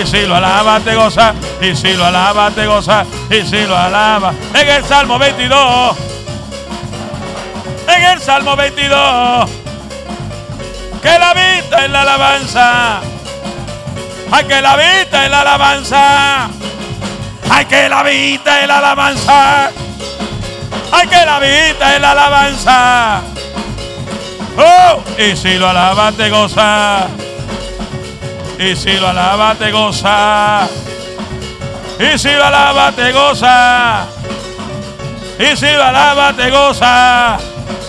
Y si lo alaba, te goza. Y si lo alaba, te goza. Y si lo alaba. En el Salmo 22. En el Salmo 22. Que la vista en la alabanza. Hay que la vista en la alabanza. Hay que la vista en la alabanza. Hay que la vista en la alabanza. Oh, y si lo alaba te goza. Y si lo alaba te goza. Y si lo alaba te goza. Y si lo alaba te goza.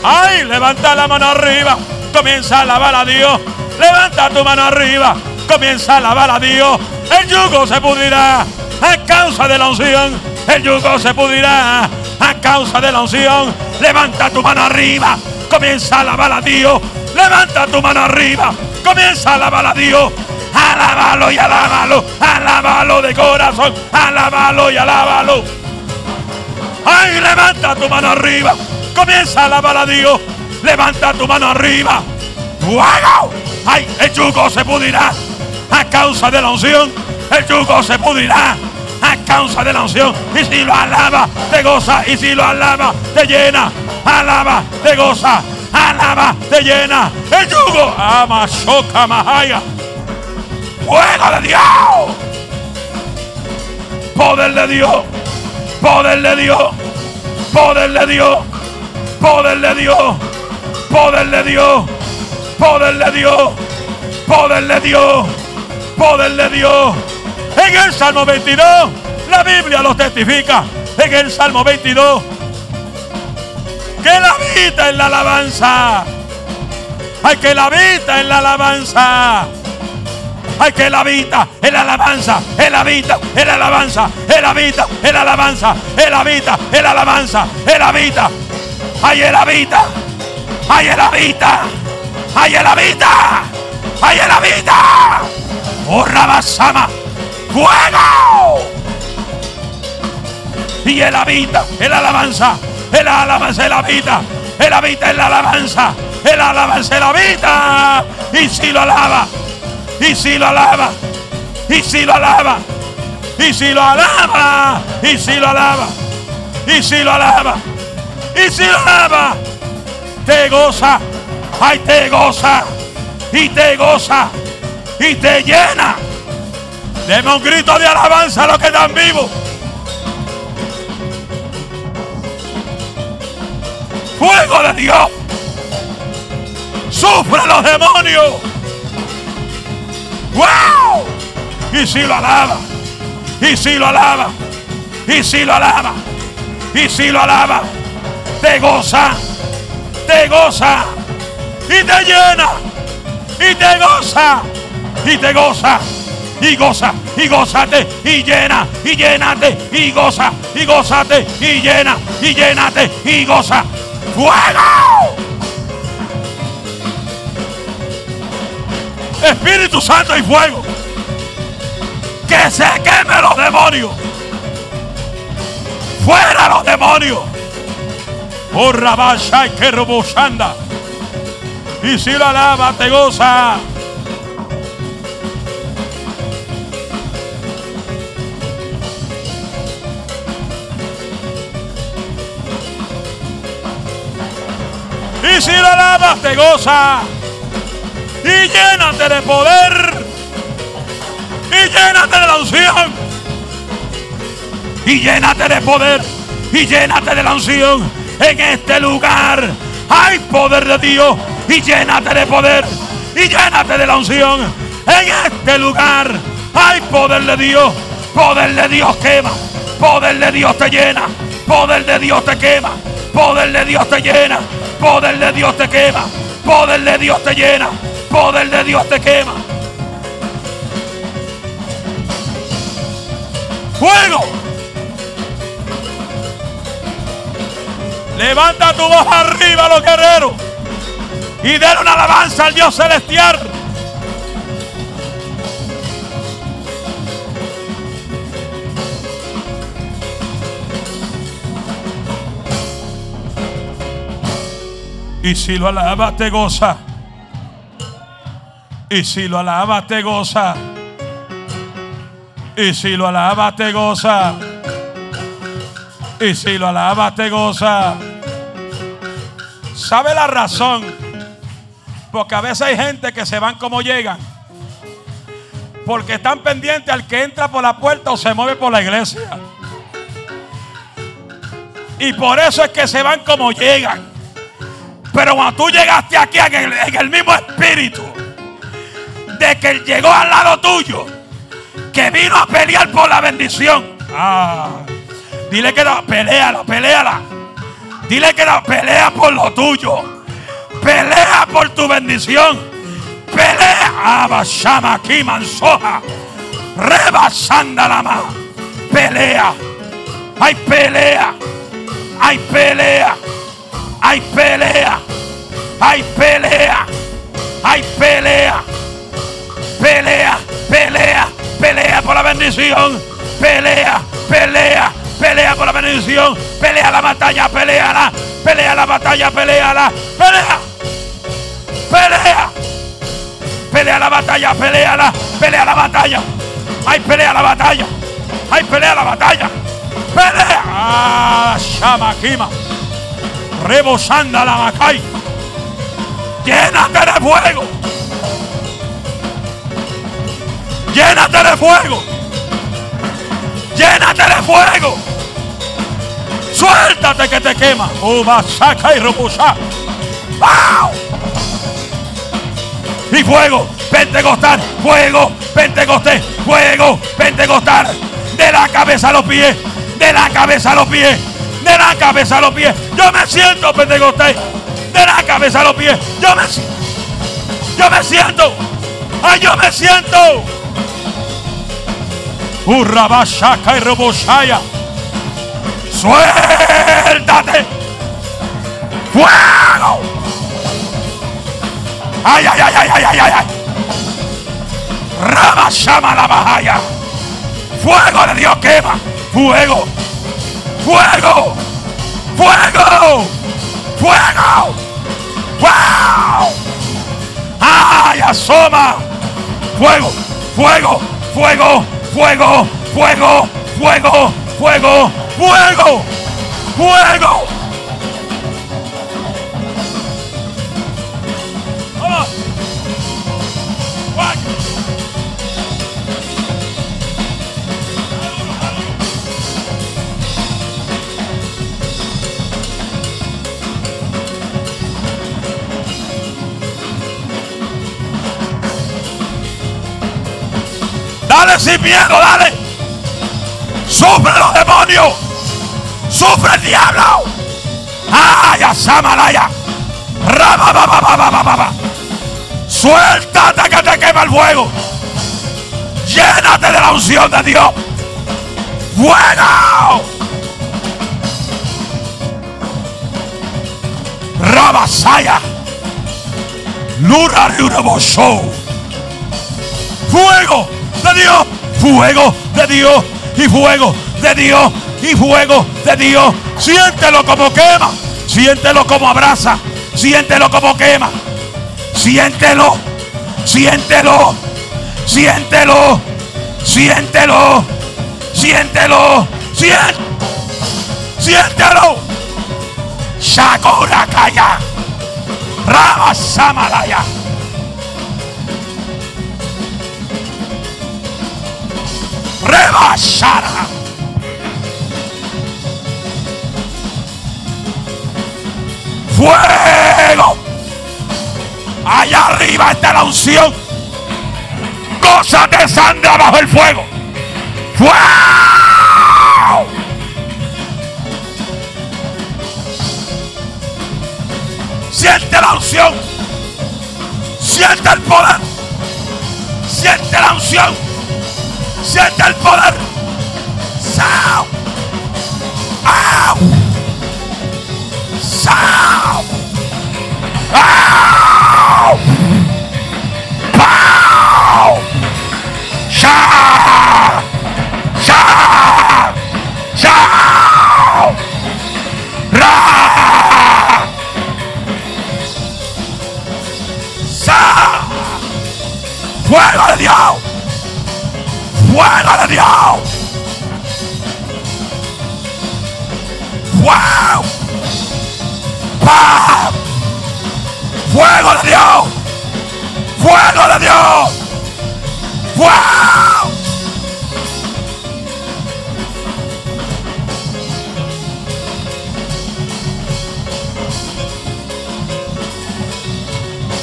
Ay, levanta la mano arriba. Comienza a alabar a Dios. Levanta tu mano arriba. Comienza a alabar a Dios. El yugo se pudrirá a causa de la unción. El yugo se pudrirá a causa de la unción. Levanta tu mano arriba. Comienza a alabar a Dios. Levanta tu mano arriba. Comienza a alabar a Dios. Alábalo y alábalo. Alábalo de corazón. Alábalo y alábalo. Ay, levanta tu mano arriba. Comienza a alabar a Dios. Levanta tu mano arriba. ¡Fuego! ¡Ay! El yugo se pudrirá a causa de la unción. El yugo se pudrirá a causa de la unción. Y si lo alaba, te goza. Y si lo alaba, te llena. Alaba, te goza. Alaba, te llena. El yugo. Ama, shoka, mahaya. ¡Fuego de Dios! Poder de Dios. Poder de Dios. Poder de Dios. Poder de Dios. Poder de Dios. Poder de Dios. Poder de Dios. Poder de Dios. En el Salmo 22, la Biblia lo testifica. En el Salmo 22, que la vida en la alabanza. Hay que la vida en la alabanza. Ay, que Él habita, el alabanza, Él habita, el alabanza, Él habita, el alabanza, Él habita, el alabanza, Él habita. Ay, Él habita, ay, Él habita, ay, Él habita, ay, Él habita. Oh, Rabasama, fuego. Y Él habita, el alabanza, el alabanza, Él habita, Él habita en la alabanza. el alabanza, Él habita. Y si lo alaba, y si lo alaba, y si lo alaba, y si lo alaba, y si lo alaba, y si lo alaba, y si lo alaba, te goza, ay te goza, y te goza, y te llena. Deme un grito de alabanza a los que están vivos. Fuego de Dios. Sufre los demonios. ¡Wow! Y si lo alaba, y si lo alaba, y si lo alaba, y si lo alaba, te goza, te goza, y te llena, y te goza, y te goza, y goza, y gozate, y llena, y llénate, y goza, y gozate, y llena, y llénate, y goza. ¡Fuego! Espíritu Santo y fuego. Que se queme los demonios. Fuera los demonios. Oh Rabasha y que robosanda. Y si lo alaba, te goza. Y si lo alabas, te goza y llénate de poder y llénate de la unción y llénate de poder y llénate de la unción. En este lugar hay poder de Dios y llénate de poder y llénate de la unción. En este lugar hay poder de Dios poder de Dios quema poder de Dios te llena poder de Dios te quema poder de Dios te llena poder de Dios te quema poder de Dios te llena poder de Dios te quema. Fuego. Levanta tu voz arriba, los guerreros. Y den una alabanza al Dios celestial. Y si lo alaba, te goza. Y si lo alaba, te goza. Y si lo alabas, te goza. Y si lo alabas, te goza. ¿Sabe la razón? Porque a veces hay gente que se van como llegan. Porque están pendientes al que entra por la puerta o se mueve por la iglesia. Y por eso es que se van como llegan. Pero cuando tú llegaste aquí en el, en el mismo espíritu de que llegó al lado tuyo, que vino a pelear por la bendición. Ah, dile que la peleala, peleala. Dile que la pelea por lo tuyo. Pelea por tu bendición. Pelea. Abashama aquí mansoja. Rebasanda la mano. Pelea. Hay pelea. Hay pelea. Hay pelea. Hay pelea. Hay pelea. Pelea. Pelea. Pelea por la bendición. Pelea. Pelea. Pelea por la bendición. Pelea la batalla. Pelea Pelea la batalla. Pelea Pelea. Pelea. Pelea la batalla. Pelea Pelea la batalla. Hay pelea la batalla. Hay pelea la batalla. Pelea. Ah, Shamakima. Rebosanda la Macay. Llénate de fuego. De fuego. Llénate de fuego. Suéltate que te quema. Uba, saca y robusa. ¡Wow! Y fuego, pentecostal, fuego, pentecostés, fuego, pentecostal. De la cabeza a los pies, de la cabeza a los pies, de la cabeza a los pies. Yo me siento pentecostés, de la cabeza a los pies. Yo me yo me siento, ay, yo me siento. Urrabashaka y Roboshaya. Suéltate. Fuego. Ay, ay, ay, ay, ay, ay, ay. Rabashama la bahaya. Fuego de Dios quema. Fuego. Fuego. Fuego. Fuego. Wow. Ay, asoma. Fuego. Fuego. Fuego fuego, fuego, fuego, fuego, fuego, fuego. Sin miedo, dale. Sufre los demonios. Sufre el diablo. Ay, Samalaya. Suéltate que te quema el fuego. Llénate de la unción de Dios. ¡Fuego! Rabasaya. Lura Show. Fuego de Dios, fuego de Dios y fuego de Dios y fuego de Dios. Siéntelo como quema, siéntelo como abraza, siéntelo como quema, siéntelo, siéntelo, siéntelo, siéntelo, siéntelo, siéntelo, siéntelo. Shakura Kaya, Rama Samalaya. Rebasara. Fuego. Allá arriba está la unción. Cosas de sangre bajo el fuego. Fuego. Siente la unción. Siente el poder. Siente la unción. Siente el poder. Ow! Out.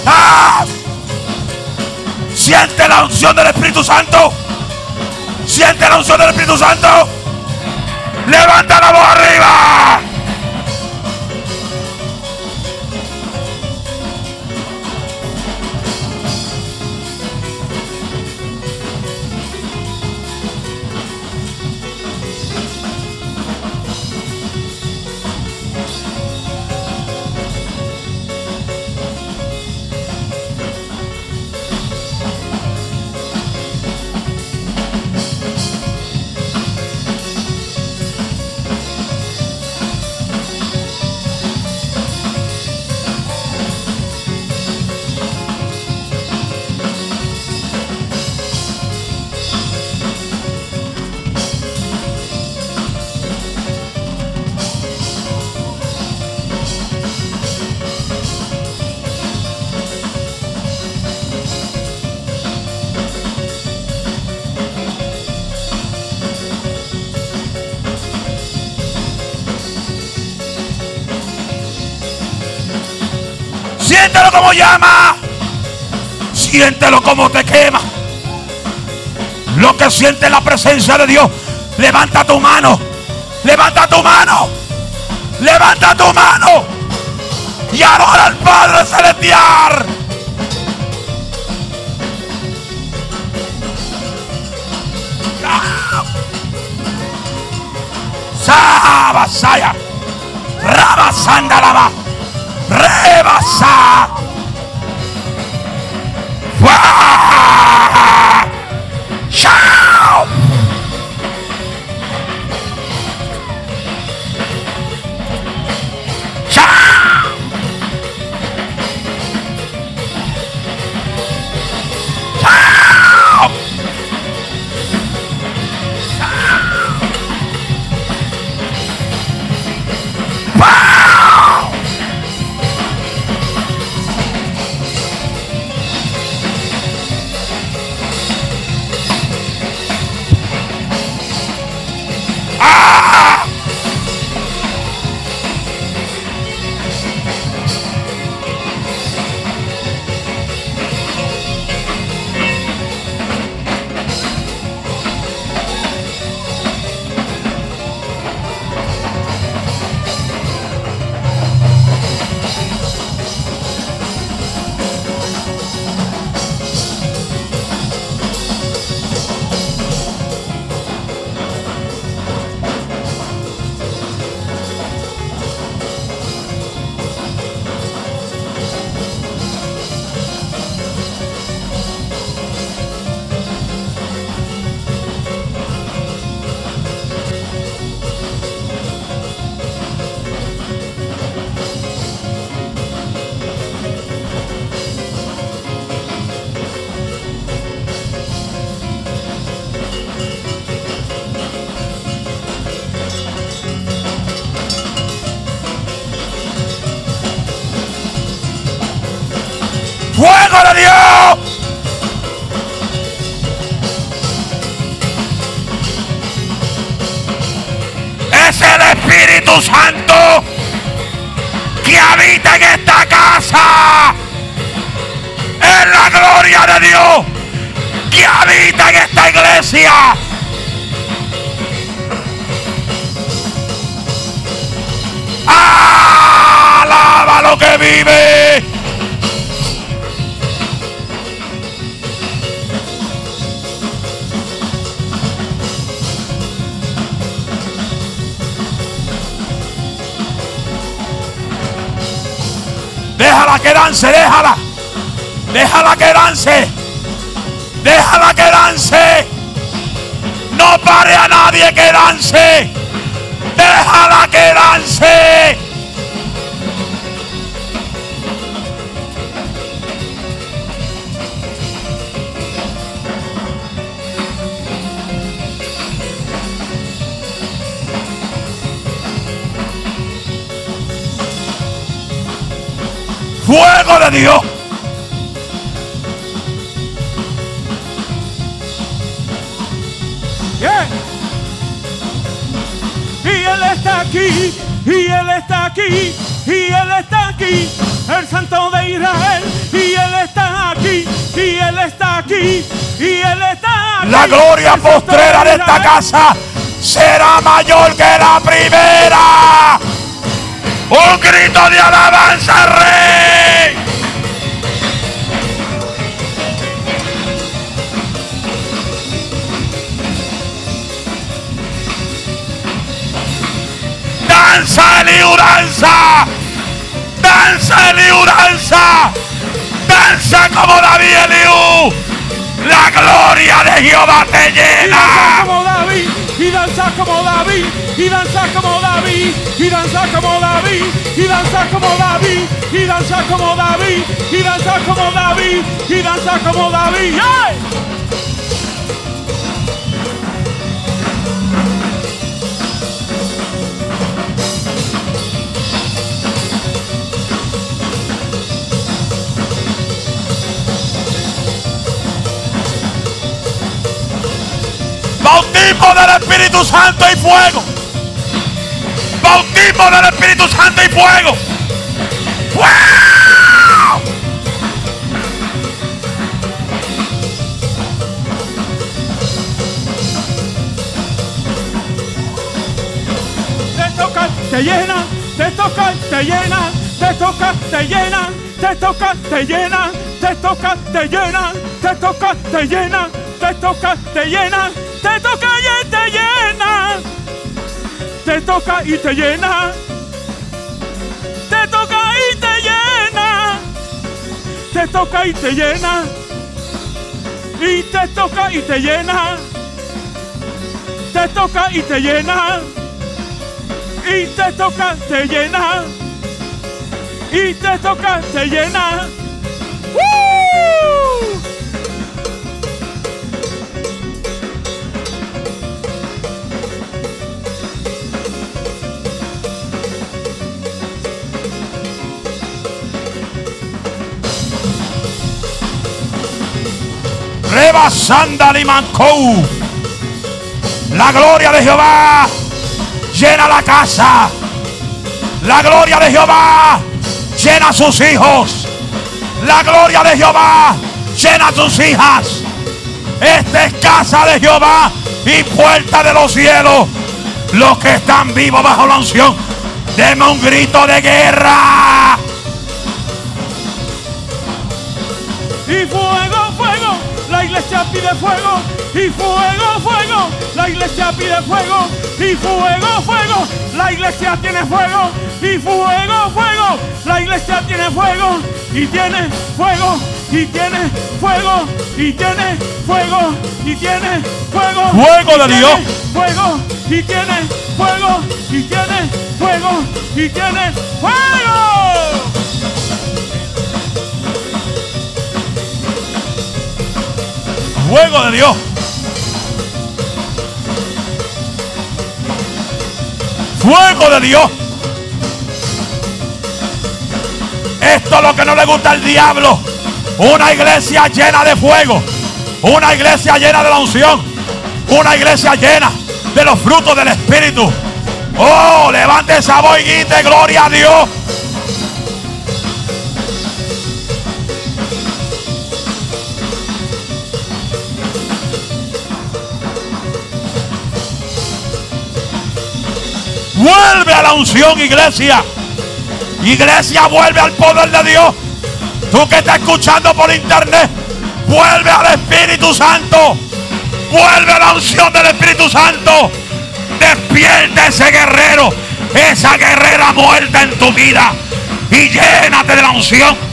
¡Ah! Siente la unción del Espíritu Santo. Siente la unción del Espíritu Santo. Levanta la voz arriba. Siéntelo como llama. Siéntelo como te quema. Lo que siente la presencia de Dios. Levanta tu mano. Levanta tu mano. Levanta tu mano. Y adora al Padre Celestial. Sabasaya. Rabasandalaba. Rebasa. ¡Fua! Es la gloria de Dios que habita en esta iglesia. Alaba lo que vive. Déjala que dance, déjala. Déjala que dance. Déjala que dance. No pare a nadie que dance. Déjala que dance. Fuego de Dios. Aquí, y Él está aquí, y Él está aquí, el Santo de Israel, y Él está aquí, y Él está aquí, y Él está aquí. La gloria postrera de esta casa será mayor que la primera. Un grito de alabanza, al Rey. Danza, Eliú, danza. Eliú, danza. Como David, Eliú. La gloria de Jehová te Y danza llena. como David, y danza como David, y danza como David, y danza como David, y danza como David, y danza como David, y danza como David, y danza como David. Bautismo del Espíritu Santo y fuego. Bautismo del Espíritu Santo y fuego. ¡Fuego! te toca, te llena, te toca, te llena, te toca, te llena, te toca, te llena, te toca, te llena, te toca, te llena, te toca, te llena, te toca y te llena, te toca y te llena, te toca y te llena, te toca y te llena, y te toca y te llena, te toca y te llena. Y te toca, te llena. Y te toca, te llena. La gloria de Jehová llena la casa. La gloria de Jehová llena a sus hijos. La gloria de Jehová llena a sus hijas. Esta es casa de Jehová y puerta de los cielos. Los que están vivos bajo la unción, denme un grito de guerra. Y fuego, fuego, la iglesia pide fuego. Y fuego, fuego, la iglesia pide fuego. Y fuego, fuego, la iglesia tiene fuego. Y fuego, fuego, la iglesia tiene fuego. Y tiene fuego, y tiene fuego, y tiene fuego, y tiene fuego. Fuego de Dios. Fuego, y tiene fuego, y tiene fuego, y tiene fuego. Fuego de Dios. Fuego de Dios. Esto es lo que no le gusta al diablo. Una iglesia llena de fuego. Una iglesia llena de la unción. Una iglesia llena de los frutos del Espíritu. Oh, levante esa voz y gloria a Dios. La unción, iglesia. Iglesia, vuelve al poder de Dios. Tú que estás escuchando por internet, vuelve al Espíritu Santo. Vuelve a la unción del Espíritu Santo. Despierta ese guerrero, esa guerrera muerta en tu vida. Y llénate de la unción.